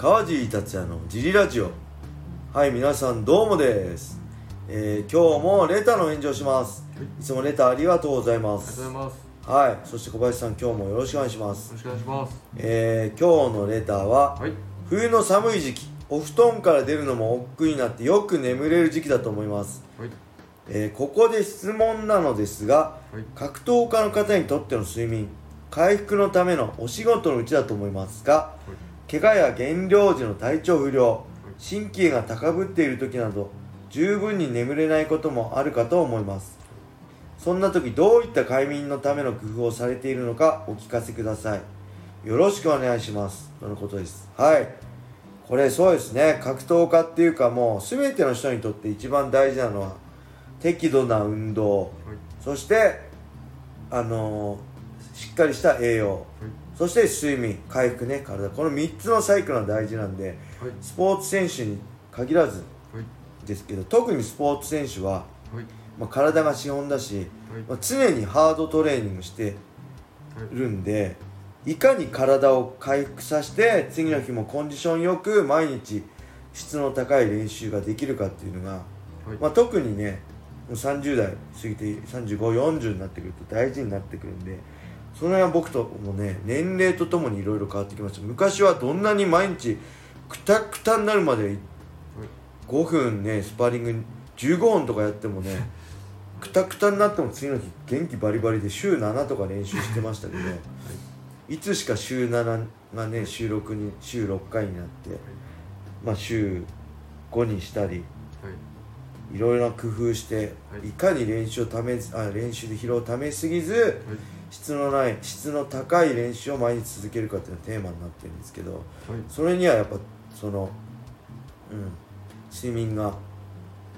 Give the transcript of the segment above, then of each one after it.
川尻達也のジリラジオはい皆さんどうもです、えー今日もレターの返事をしますいつもレターありがとうございまありがとうすございます。はいそして小林さん今日もよろしくお願いしますよろしくお願いします。えー今日のレターは、はい。冬の寒い時期お布団から出るのも億劫になってよく眠れる時期だと思います、はい。えーここで質問なのですがはい。格闘家の方にとっての睡眠回復のためのお仕事のうちだと思いますが怪我や減量時の体調不良神経が高ぶっている時など十分に眠れないこともあるかと思います。そんな時どういった快眠のための工夫をされているのかお聞かせください。よろしくお願いします。とのことです。はい。これそうですね。格闘家っていうかもう全ての人にとって一番大事なのは適度な運動。はい。そしてあのーしっかりした栄養そして睡眠回復ね体この3つのサイクルが大事なんではい。スポーツ選手に限らずはい。ですけど特にスポーツ選手は、はい。まあ、体が資本だし、はい。まあ、常にハードトレーニングしてるんでいかに体を回復させて次の日もコンディションよく毎日質の高い練習ができるかっていうのが、はい。まあ、特にねもう30代過ぎて3540になってくると大事になってくるんでその辺は僕ともね年齢とともにいろいろ変わってきました。昔はどんなに毎日くたくたになるまで5分ねスパーリング15本とかやってもねくたくたになっても次の日元気バリバリで週7とか練習してましたけど、いつしか週7がね週6に週6回になって、まあ週5にしたりはい。いろいろな工夫して、はい。い、かに練習をためずあ練習で疲労をためすぎず質のない質の高い練習を毎日続けるかっていうのがテーマになってるんですけどはい。それにはやっぱそのうん睡眠が、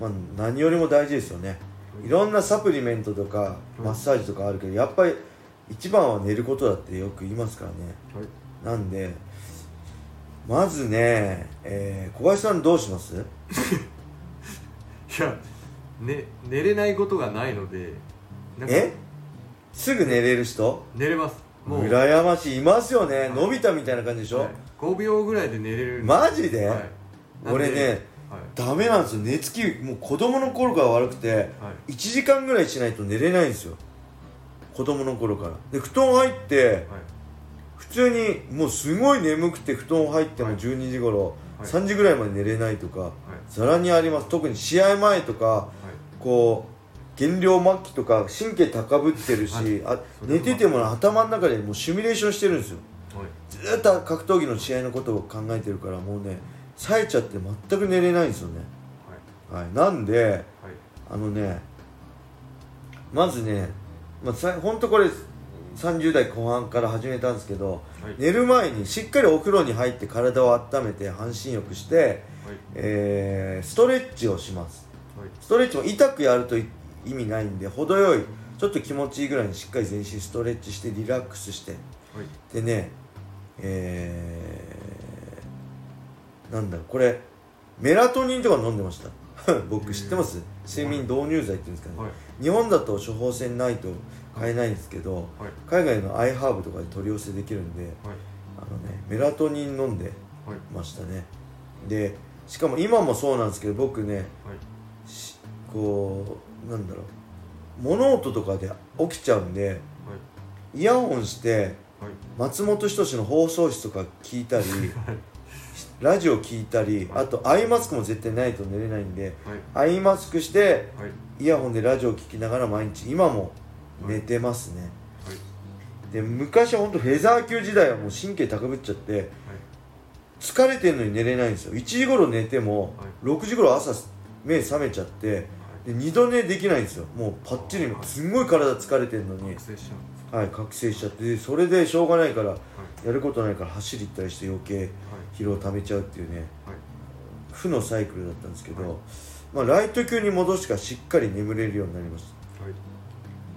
まあ、何よりも大事ですよねいろんなサプリメントとかいマッサージとかあるけどやっぱり一番は寝ることだってよく言いますからねはい。なんでまずね、えー小林さんどうします？いや、ね、寝れないことがないので。え？すぐ寝れる人？寝れます。もう。羨ましいいますよねのび太みたいな感じでしょ、はい5秒ぐらいで寝れる。マジで、はい。俺ねはい。ダメなんですよ寝つきもう子供の頃から悪くてはい。1時間ぐらいしないと寝れないんですよ子供の頃からで布団入ってはい。普通にもうすごい眠くて布団入ってもはい12時頃、はい3時ぐらいまで寝れないとかはい。ざらにあります特に試合前とかはい。こう減量末期とか神経高ぶってるし、はいあ寝てても頭の中でもうシミュレーションしてるんですよはい。ずーっと格闘技の試合のことを考えてるからもうね冴えちゃって全く寝れないんですよね、はい、なんではい。あのねまずね、まあ、さほんとこれ30代後半から始めたんですけどはい。寝る前にしっかりお風呂に入って体を温めて半身浴して、はい。えーストレッチをしますはい。ストレッチも痛くやるとい意味ないんで程よいちょっと気持ちいいぐらいにしっかり全身ストレッチしてリラックスしてはい。でねえー、なんだろうこれメラトニンとか飲んでました 僕知ってます？睡眠導入剤っていうんですかね、はい。日本だと処方箋ないと買えないんですけどはい。海外のアイハーブとかで取り寄せできるんではい。あのねメラトニン飲んではい。ましたねでしかも今もそうなんですけど僕ねこうなんだろう物音とかで起きちゃうんではい。イヤホンしてはい。松本人志の放送室とか聞いたりはい。ラジオ聞いたりはいあとアイマスクも絶対ないと寝れないんではい。アイマスクしてはい。イヤホンでラジオ聞きながら毎日今も寝てますね、はい。で昔は本当フェザー級時代はもう神経高ぶっちゃって疲れてんのに寝れないんですよ1時頃寝てもは6時頃朝目覚めちゃってで二度寝できないんですよもうパッチリすんごい体疲れてんのに覚醒しちゃうんですはい覚醒しちゃってでそれでしょうがないからはい。やることないから走り行ったりして余計はい。疲労をためちゃうっていうねはい。負のサイクルだったんですけど、はいまあ、ライト級に戻してからしっかり眠れるようになりましはい。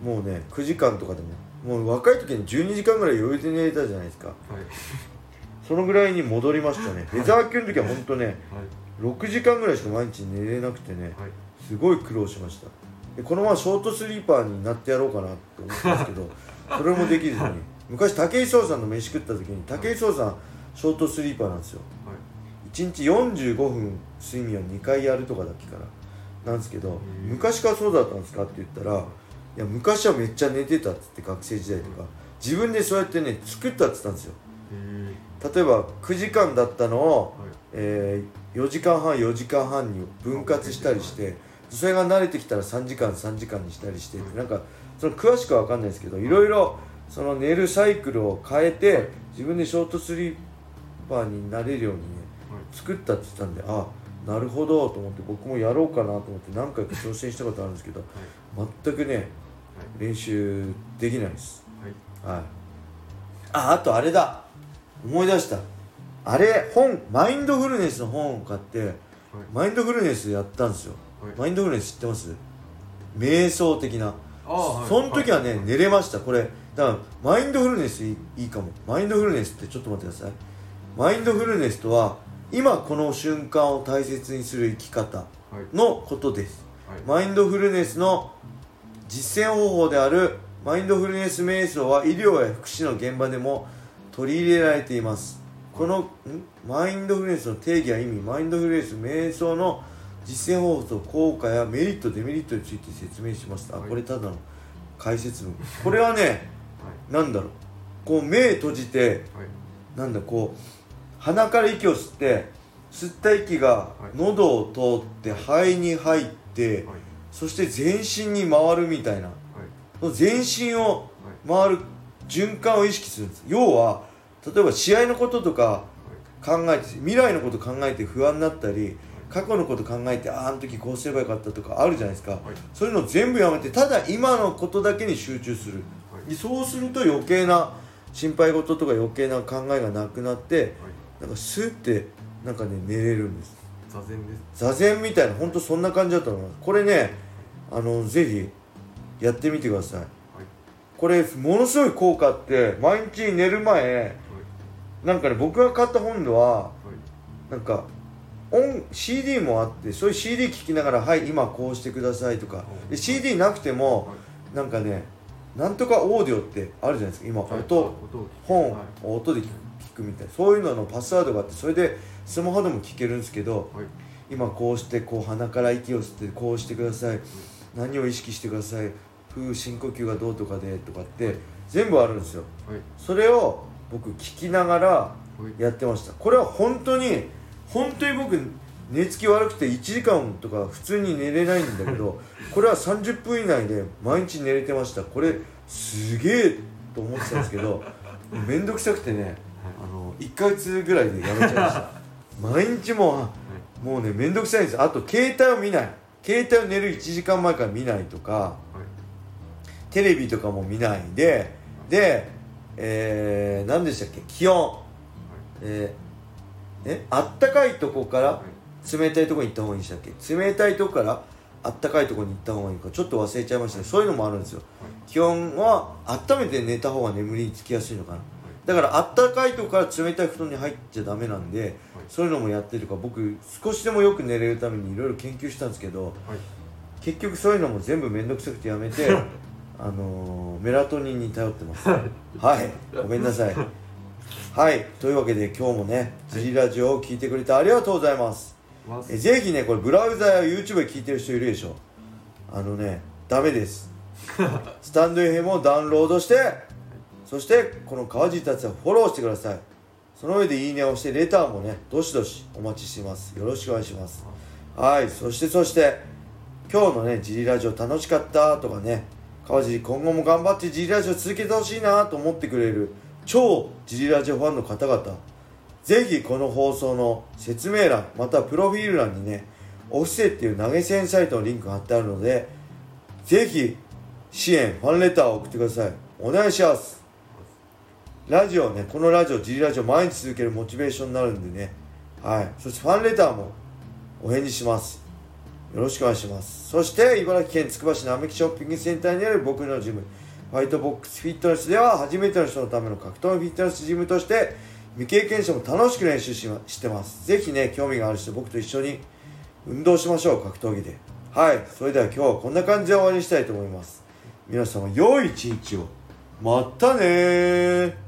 たもうね9時間とかでももう若い時に12時間ぐらい余裕で寝れたじゃないですかはい。そのぐらいに戻りましたねフェザー級の時は本当ねはい。6時間ぐらいしか毎日寝れなくてねはい。すごい苦労しました。でこのままショートスリーパーになってやろうかなって思ったんですけど それもできずに。昔武井壮さんの飯食った時に武井壮さんショートスリーパーなんですよ。1日45分睡眠を2回やるとかだっけからなんですけどー昔からそうだったんですかって言ったらい。や昔はめっちゃ寝てたっつって学生時代とか自分でそうやってね作ったっつったんですよ。へ例えば9時間だったのを、ーはい。えー4時間半4時間半に分割したりしてそれが慣れてきたら3時間3時間にしたりしてなんかその詳しくは分かんないですけどいろいろその寝るサイクルを変えて自分でショートスリーパーになれるようにねはい。作ったって言ってたんであなるほどと思って僕もやろうかなと思って何回か挑戦したことあるんですけど全くね練習できないです。はい。はい。ああとあれだ。思い出した。あれ本マインドフルネスの本を買ってはい。マインドフルネスやったんですよ。はいマインドフルネス知ってます？瞑想的な。その時はね、い。寝れました。これだからマインドフルネスいいかも。マインドフルネスってちょっと待ってください。マインドフルネスとは今この瞬間を大切にする生き方はい。のことです。はい。マインドフルネスの実践方法であるマインドフルネス瞑想は医療や福祉の現場でも取り入れられています。このん？マインドフルネスの定義や意味マインドフルネス瞑想の実践方法と効果やメリットデメリットについて説明しますあはい。これただの解説文。これはねはい。なんだろう。こう目閉じてはい。なんだこう鼻から息を吸って吸った息がはい。喉を通って肺に入ってはい。そして全身に回るみたいな。はい。その全身を回る循環を意識するんです。要は例えば試合のこととか考えて未来のこと考えて不安になったり過去のこと考えてあああの時こうすればよかったとかあるじゃないですか。はい。そういうのを全部やめてただ今のことだけに集中する。はい。でそうすると余計な心配事とか余計な考えがなくなってはい。なんかスッてなんかね寝れるんです。座禅です。座禅みたいな本当そんな感じだと思います。これねあのぜひやってみてください。はい。これものすごい効果あって毎日寝る前なんかね僕が買った本でははい。なんか音 CD もあってそういう CD 聴きながら「はい今こうしてください」とか。で CD なくてもはいなんかねなんとかオーディオってあるじゃないですか。今はい。音本はい。を音で聞く聞くみたいそういうののパスワードがあってそれでスマホでも聞けるんですけどはい。今こうしてこう鼻から息を吸ってこうしてください。何を意識してください。風深呼吸がどうとかでとかって全部あるんですよ。はい。それを僕聞きながらはい。やってました。これは本当に本当に僕寝つき悪くて1時間とか普通に寝れないんだけど これは30分以内で毎日寝れてました。これすげえと思ってたんですけど面倒くさくてねあの1ヶ月ぐらいでやめちゃいました。毎日もうもうね面倒くさいんです。あと携帯を見ない。携帯を寝る1時間前から見ないとかはい。テレビとかも見ないでで、えー、何でしたっけ？気温。えー、えあったかいとこからはい冷たいとこに行った方がいいんでしたっけ？冷たいとこからあったかいとこに行った方がいいか。ちょっと忘れちゃいましたね。そういうのもあるんですよ。気温は温めて寝た方が眠りにつきやすいのかな。だからあったかいとこから冷たい布団に入っちゃダメなんでそういうのもやってるから僕少しでもよく寝れるためにいろいろ研究したんですけどはい。結局そういうのも全部面倒くさくてやめて あのーメラトニンに頼ってます。はい。ごめんなさいはい。というわけで今日もね「ジリラジオ」を聞いてくれてありがとうございます。えぜひねこれブラウザや YouTube で聞いてる人いるでしょ。あのねダメです。スタンド FM をダウンロードしてそしてこの川尻達也をフォローしてください。その上でいいねを押してレターもねどしどしお待ちしてます。よろしくお願いします。はい。そしてそして今日のねジリラジオ楽しかったとかね川尻今後も頑張ってジリラジオ続けてほしいなと思ってくれる超ジリラジオファンの方々ぜひこの放送の説明欄またプロフィール欄にねオフセっていう投げ銭サイトのリンク貼ってあるのでぜひ支援ファンレターを送ってください。お願いします。ラジオねこのラジオ G ラジオ毎日続けるモチベーションになるんでね。はい。そしてファンレターもお返事します。よろしくお願いします。そして茨城県つくば市並木ショッピングセンターにある僕のジム。ファイトボックスフィットネスでは初めての人のための格闘技フィットネスジムとして未経験者も楽しく練習ししてます。ぜひね興味がある人僕と一緒に運動しましょう格闘技で。はい。それでは今日はこんな感じで終わりにしたいと思います。皆様良い一日を。またね